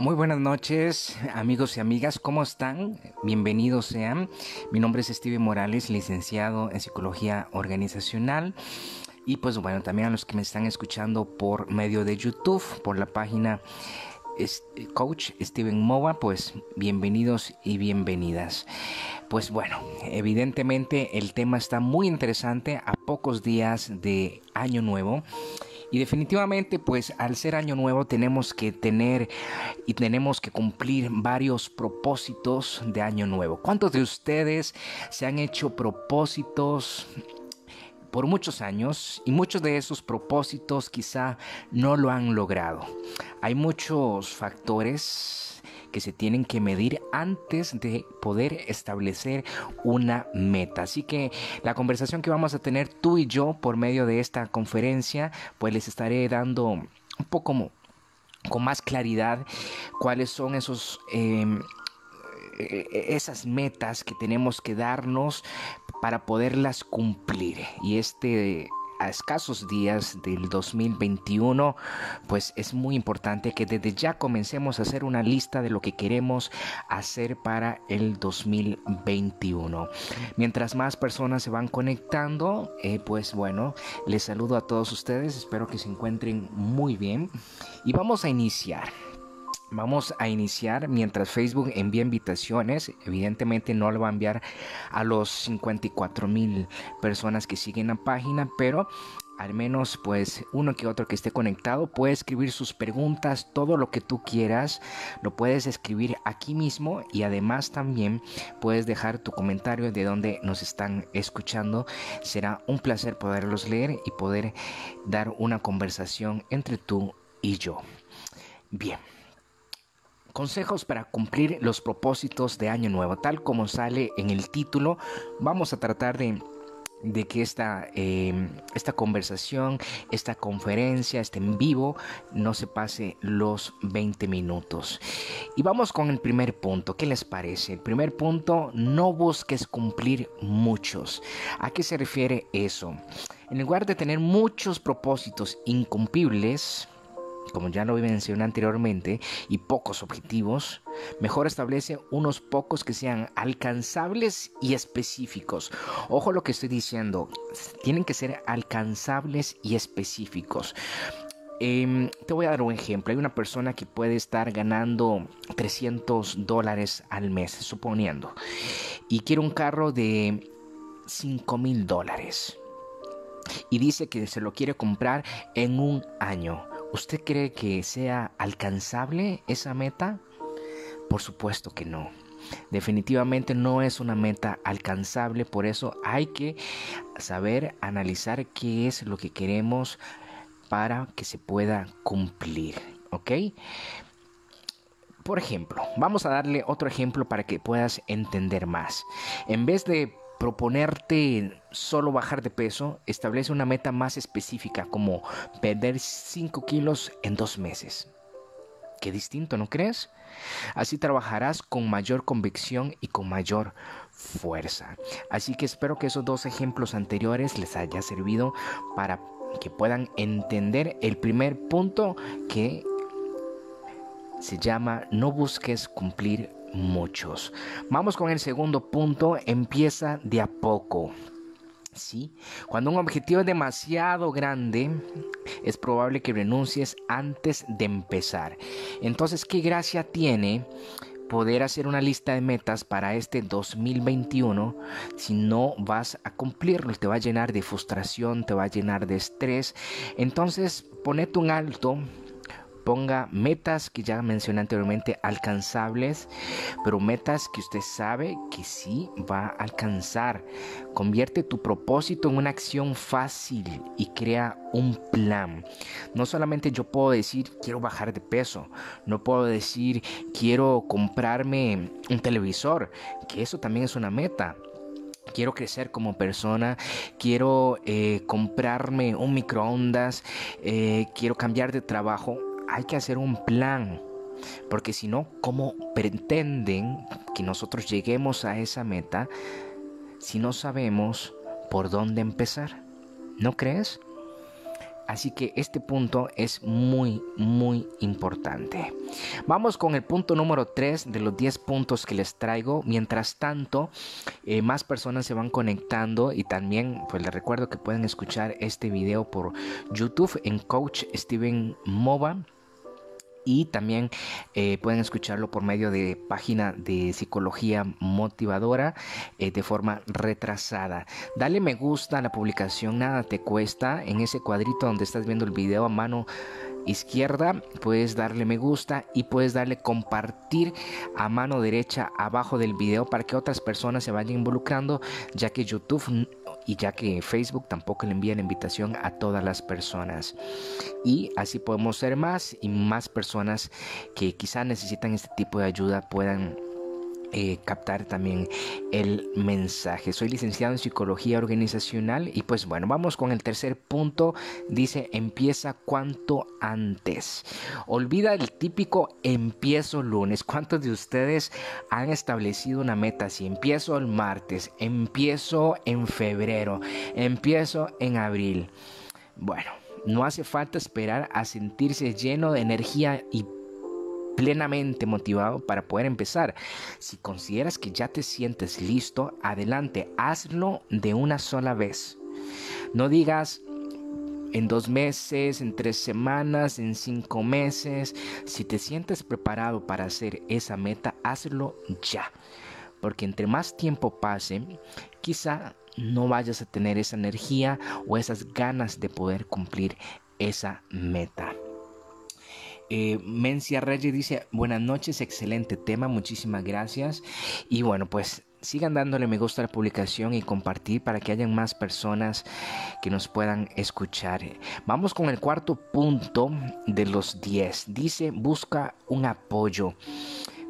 Muy buenas noches, amigos y amigas, ¿cómo están? Bienvenidos sean. Mi nombre es Steven Morales, licenciado en Psicología Organizacional. Y pues bueno, también a los que me están escuchando por medio de YouTube, por la página Coach Steven Mova, pues bienvenidos y bienvenidas. Pues bueno, evidentemente el tema está muy interesante a pocos días de Año Nuevo. Y definitivamente, pues al ser año nuevo tenemos que tener y tenemos que cumplir varios propósitos de año nuevo. ¿Cuántos de ustedes se han hecho propósitos por muchos años y muchos de esos propósitos quizá no lo han logrado? Hay muchos factores que se tienen que medir antes de poder establecer una meta. Así que la conversación que vamos a tener tú y yo por medio de esta conferencia, pues les estaré dando un poco con más claridad cuáles son esos... Em, e, e, esas metas que tenemos que darnos para poderlas cumplir y este a escasos días del 2021, pues es muy importante que desde ya comencemos a hacer una lista de lo que queremos hacer para el 2021. Mientras más personas se van conectando, eh, pues bueno, les saludo a todos ustedes, espero que se encuentren muy bien y vamos a iniciar. Vamos a iniciar mientras Facebook envía invitaciones. Evidentemente no lo va a enviar a los 54 mil personas que siguen la página, pero al menos pues uno que otro que esté conectado puede escribir sus preguntas, todo lo que tú quieras, lo puedes escribir aquí mismo y además también puedes dejar tu comentario de donde nos están escuchando. Será un placer poderlos leer y poder dar una conversación entre tú y yo. Bien. Consejos para cumplir los propósitos de Año Nuevo. Tal como sale en el título, vamos a tratar de que esta, em, esta conversación, esta conferencia, este en vivo, no se pase los 20 minutos. Y vamos con el primer punto. ¿Qué les parece? El primer punto, no busques cumplir muchos. ¿A qué se refiere eso? En lugar de tener muchos propósitos incumplibles, como ya lo mencioné anteriormente, y pocos objetivos, mejor establece unos pocos que sean alcanzables y específicos. Ojo lo que estoy diciendo, tienen que ser alcanzables y específicos. Em, te voy a dar un ejemplo. Hay una persona que puede estar ganando 300 dólares al mes, suponiendo, y quiere un carro de 5 mil dólares. Y dice que se lo quiere comprar en un año. ¿Usted cree que sea alcanzable esa meta? Por supuesto que no. Definitivamente no es una meta alcanzable, por eso hay que saber analizar qué es lo que queremos para que se pueda cumplir, ¿ok? Por ejemplo, vamos a darle otro ejemplo para que puedas entender más. En vez de proponerte solo bajar de peso, establece una meta más específica como perder 5 kilos en dos meses. Qué distinto, ¿no crees? Así trabajarás con mayor convicción y con mayor fuerza. Así que espero que esos dos ejemplos anteriores les haya servido para que puedan entender el primer punto que se llama no busques cumplir muchos. Vamos con el segundo punto, empieza de a poco. ¿Sí? Cuando un objetivo es demasiado grande, es probable que renuncies antes de empezar. Entonces, ¿qué gracia tiene poder hacer una lista de metas para este 2021 si no vas a cumplirlo? Te va a llenar de frustración, te va a llenar de estrés. Entonces, ponete un alto, ponga metas que ya mencioné anteriormente alcanzables, pero metas que usted sabe que sí va a alcanzar. Convierte tu propósito en una acción fácil y crea un plan. No solamente yo puedo decir quiero bajar de peso, no puedo decir quiero comprarme un televisor, que eso también es una meta quiero crecer como persona, quiero eh, comprarme un microondas, eh, quiero cambiar de trabajo hay que hacer un plan. Porque si no, ¿cómo pretenden que nosotros lleguemos a esa meta si no sabemos por dónde empezar? ¿No crees? Así que este punto es muy, muy importante. Vamos con el punto número 3 de los 10 puntos que les traigo. Mientras tanto, eh, más personas se van conectando y también pues les recuerdo que pueden escuchar este video por YouTube en Coach Steven Mova y también eh, pueden escucharlo por medio de página de psicología motivadora eh, de forma retrasada. Dale me gusta a la publicación, nada te cuesta. En ese cuadrito donde estás viendo el video a mano izquierda puedes darle me gusta y puedes darle compartir a mano derecha abajo del video para que otras personas se vayan involucrando ya que YouTube y ya que Facebook tampoco le envía la invitación a todas las personas. Y así podemos ser más y más personas que quizá necesitan este tipo de ayuda puedan eh, captar también el mensaje. Soy licenciado en psicología organizacional y pues bueno, vamos con el tercer punto. Dice, empieza cuanto antes. Olvida el típico empiezo lunes. ¿Cuántos de ustedes han establecido una meta? Si empiezo el martes, empiezo en febrero, empiezo en abril. Bueno, no hace falta esperar a sentirse lleno de energía y plenamente motivado para poder empezar. Si consideras que ya te sientes listo, adelante, hazlo de una sola vez. No digas en dos meses, en tres semanas, en cinco meses. Si te sientes preparado para hacer esa meta, hazlo ya. Porque entre más tiempo pase, quizá no vayas a tener esa energía o esas ganas de poder cumplir esa meta. Eh, Mencia Reyes dice, buenas noches, excelente tema, muchísimas gracias. Y bueno, pues sigan dándole me gusta a la publicación y compartir para que hayan más personas que nos puedan escuchar. Vamos con el cuarto punto de los 10. Dice, busca un apoyo.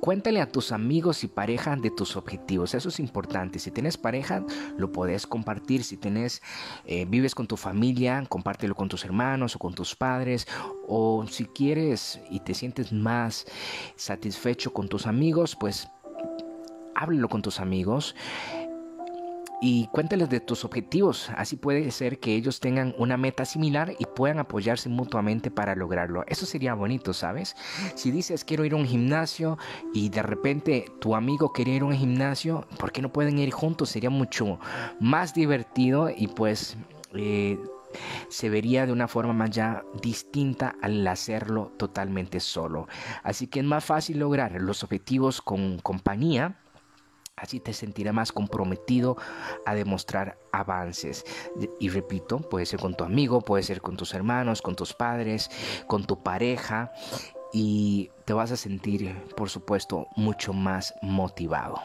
Cuéntale a tus amigos y pareja de tus objetivos. Eso es importante. Si tienes pareja, lo puedes compartir. Si tienes, eh, vives con tu familia, compártelo con tus hermanos o con tus padres. O si quieres y te sientes más satisfecho con tus amigos, pues háblalo con tus amigos y cuéntales de tus objetivos. Así puede ser que ellos tengan una meta similar y puedan apoyarse mutuamente para lograrlo. Eso sería bonito, ¿sabes? Si dices quiero ir a un gimnasio y de repente tu amigo quiere ir a un gimnasio, ¿por qué no pueden ir juntos? Sería mucho más divertido y pues... Eh, se vería de una forma más ya distinta al hacerlo totalmente solo. Así que es más fácil lograr los objetivos con compañía Así te sentirás más comprometido a demostrar avances. Y repito, puede ser con tu amigo, puede ser con tus hermanos, con tus padres, con tu pareja. Y te vas a sentir, por supuesto, mucho más motivado.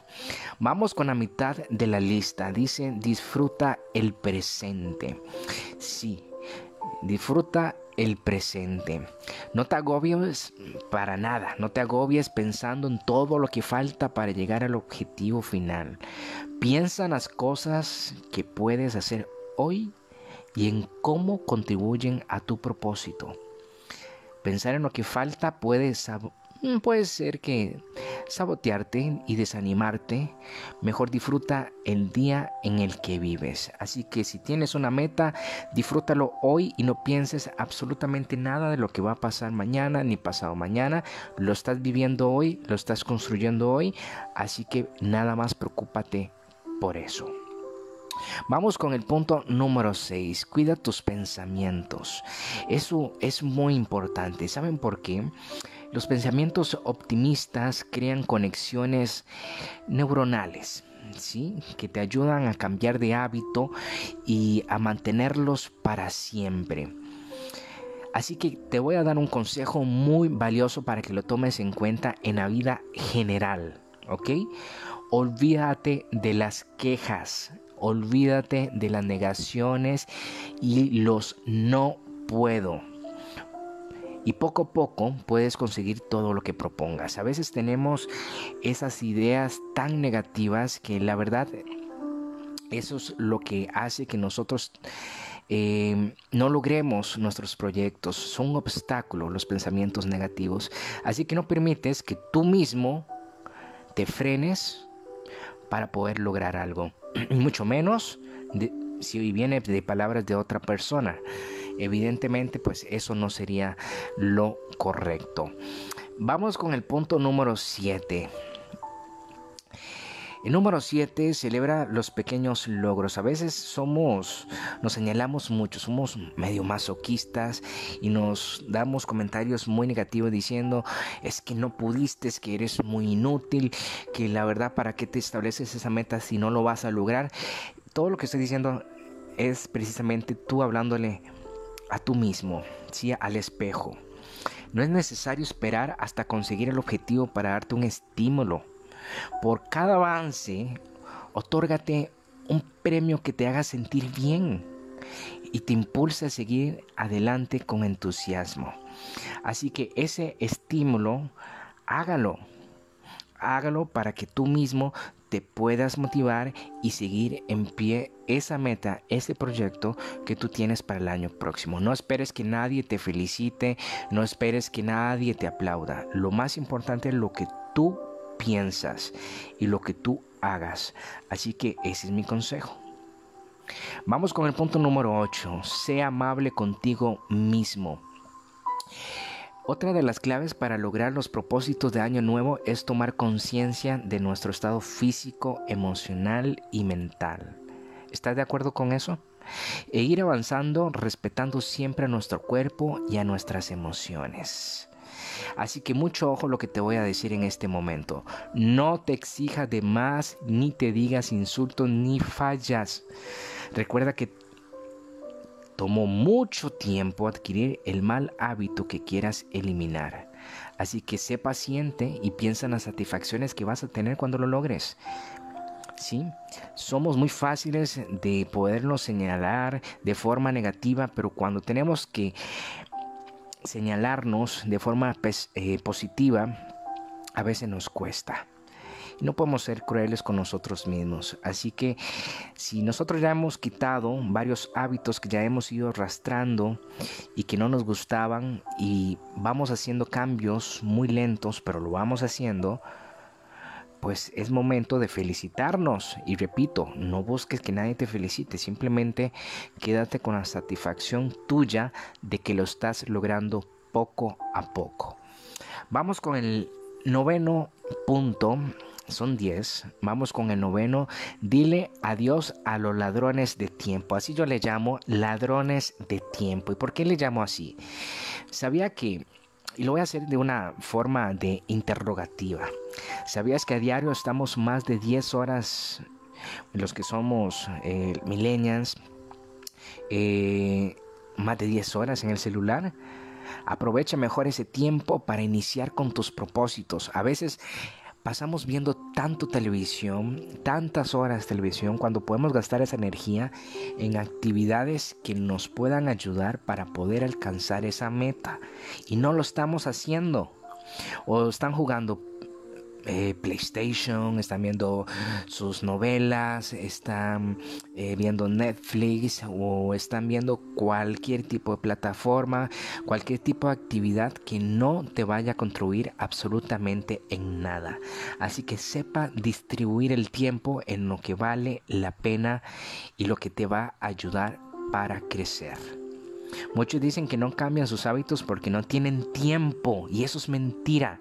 Vamos con la mitad de la lista. Dice, disfruta el presente. Sí, disfruta el presente. No te agobies para nada, no te agobies pensando en todo lo que falta para llegar al objetivo final. Piensa en las cosas que puedes hacer hoy y en cómo contribuyen a tu propósito. Pensar en lo que falta puede puede ser que sabotearte y desanimarte. Mejor disfruta el día en el que vives. Así que si tienes una meta, disfrútalo hoy y no pienses absolutamente nada de lo que va a pasar mañana ni pasado mañana. Lo estás viviendo hoy, lo estás construyendo hoy. Así que nada más preocúpate por eso. Vamos con el punto número 6. Cuida tus pensamientos. Eso es muy importante. ¿Saben por qué? Los pensamientos optimistas crean conexiones neuronales. ¿Sí? que te ayudan a cambiar de hábito y a mantenerlos para siempre. Así que te voy a dar un consejo muy valioso para que lo tomes en cuenta en la vida general, ¿ok? Olvídate de las quejas, olvídate de las negaciones y los no puedo y poco a poco puedes conseguir todo lo que propongas. A veces tenemos esas ideas tan negativas que la verdad eso es lo que hace que nosotros eh, no logremos nuestros proyectos. Son un obstáculo los pensamientos negativos. Así que no permites que tú mismo te frenes para poder lograr algo. Y mucho menos si viene de palabras de otra persona. Evidentemente pues eso no sería lo correcto. Vamos con el punto número 7. El número 7 celebra los pequeños logros. A veces somos, nos señalamos mucho, somos medio masoquistas y nos damos comentarios muy negativos diciendo es que no pudiste, es que eres muy inútil, que la verdad para qué te estableces esa meta si no lo vas a lograr. Todo lo que estoy diciendo es precisamente tú hablándole a tú mismo, ¿sí? al espejo. No es necesario esperar hasta conseguir el objetivo para darte un estímulo por cada avance, otórgate un premio que te haga sentir bien y te impulse a seguir adelante con entusiasmo. Así que ese estímulo, hágalo. Hágalo para que tú mismo te puedas motivar y seguir en pie esa meta, ese proyecto que tú tienes para el año próximo. No esperes que nadie te felicite, no esperes que nadie te aplauda. Lo más importante es lo que tú piensas y lo que tú hagas. Así que ese es mi consejo. Vamos con el punto número 8. Sé amable contigo mismo. Otra de las claves para lograr los propósitos de año nuevo es tomar conciencia de nuestro estado físico, emocional y mental. ¿Estás de acuerdo con eso? E ir avanzando respetando siempre a nuestro cuerpo y a nuestras emociones. Así que mucho ojo lo que te voy a decir en este momento. No te exijas de más, ni te digas insultos, ni fallas. Recuerda que tomó mucho tiempo adquirir el mal hábito que quieras eliminar. Así que sé paciente y piensa en las satisfacciones que vas a tener cuando lo logres. ¿sí? Somos muy fáciles de podernos señalar de forma negativa, pero cuando tenemos que señalarnos de forma eh, positiva a veces nos cuesta. No podemos ser crueles con nosotros mismos. Así que si nosotros ya hemos quitado varios hábitos que ya hemos ido arrastrando y que no nos gustaban y vamos haciendo cambios muy lentos, pero lo vamos haciendo, pues es momento de felicitarnos. Y repito, no busques que nadie te felicite, simplemente quédate con la satisfacción tuya de que lo estás logrando poco a poco. Vamos con el noveno punto. Son 10. Vamos con el noveno. Dile adiós a los ladrones de tiempo. Así yo le llamo ladrones de tiempo. ¿Y por qué le llamo así? Sabía que y lo voy a hacer de una forma de interrogativa. ¿Sabías que a diario estamos más de 10 horas, los que somos eh, millennials, eh, más de 10 horas en el celular? Aprovecha mejor ese tiempo para iniciar con tus propósitos. A veces pasamos viendo tanto televisión, tantas horas de televisión, cuando podemos gastar esa energía en actividades que nos puedan ayudar para poder alcanzar esa meta. Y no lo estamos haciendo. O están jugando eh, PlayStation, están viendo sus novelas, están eh, viendo Netflix o están viendo cualquier tipo de plataforma, cualquier tipo de actividad que no te vaya a contribuir absolutamente en nada. Así que sepa distribuir el tiempo en lo que vale la pena y lo que te va a ayudar para crecer. Muchos dicen que no cambian sus hábitos porque no tienen tiempo y eso es mentira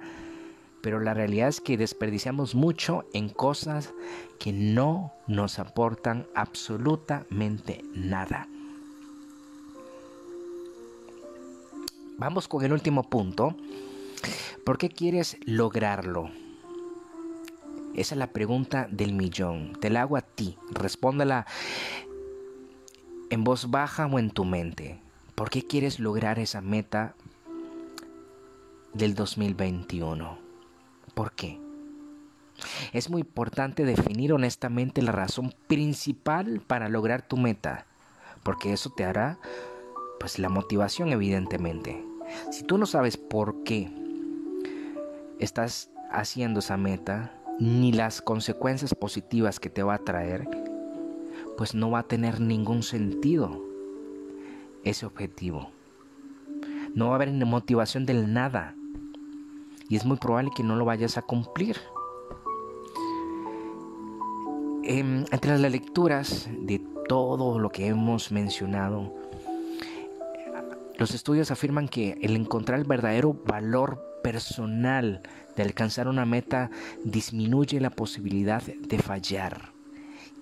pero la realidad es que desperdiciamos mucho en cosas que no nos aportan absolutamente nada. Vamos con el último punto. ¿Por qué quieres lograrlo? Esa es la pregunta del millón. Te la hago a ti. Respóndela en voz baja o en tu mente. ¿Por qué quieres lograr esa meta del 2021? ¿Por qué? Es muy importante definir honestamente la razón principal para lograr tu meta, porque eso te hará pues la motivación evidentemente. Si tú no sabes por qué estás haciendo esa meta, ni las consecuencias positivas que te va a traer, pues no va a tener ningún sentido ese objetivo. No va a haber motivación del nada y es muy probable que no lo vayas a cumplir. Em, entre las lecturas de todo lo que hemos mencionado, Los estudios afirman que el encontrar el verdadero valor personal de alcanzar una meta disminuye la posibilidad de fallar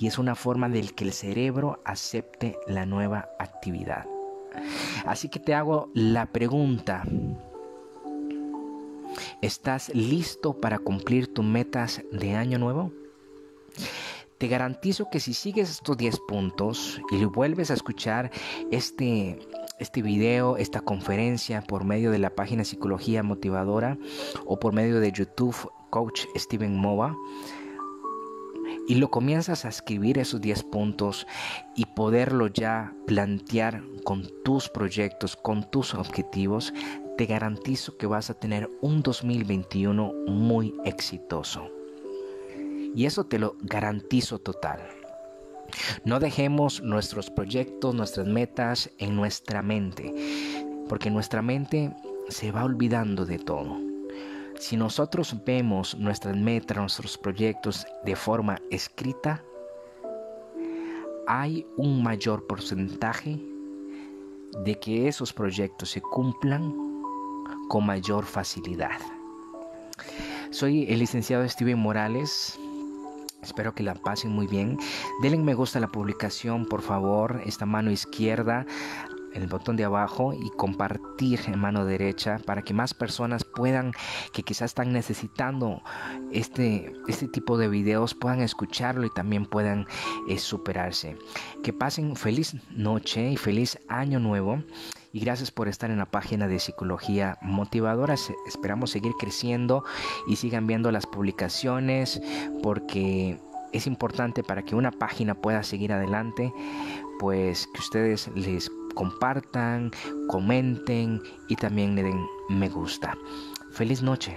y es una forma del que el cerebro acepte la nueva actividad. Así que te hago la pregunta. ¿Estás listo para cumplir tus metas de año nuevo? Te garantizo que si sigues estos 10 puntos y vuelves a escuchar este, este video, esta conferencia por medio de la página Psicología Motivadora o por medio de YouTube Coach Steven Mova, y lo comienzas a escribir esos 10 puntos y poderlo ya plantear con tus proyectos, con tus objetivos, te garantizo que vas a tener un 2021 muy exitoso. Y eso te lo garantizo total. No dejemos nuestros proyectos, nuestras metas en nuestra mente, porque nuestra mente se va olvidando de todo. Si nosotros vemos nuestras metas, nuestros proyectos de forma escrita, hay un mayor porcentaje de que esos proyectos se cumplan con mayor facilidad. Soy el licenciado Steven Morales. Espero que la pasen muy bien. Denle me gusta a la publicación, por favor. Esta mano izquierda el botón de abajo y compartir en mano derecha para que más personas puedan, que quizás están necesitando este, este tipo de videos, puedan escucharlo y también puedan eh, superarse. Que pasen feliz noche y feliz año nuevo. Y gracias por estar en la página de Psicología Motivadora. Esperamos seguir creciendo y sigan viendo las publicaciones porque es importante para que una página pueda seguir adelante, pues que ustedes les compartan, comenten y también le den me gusta. Feliz noche.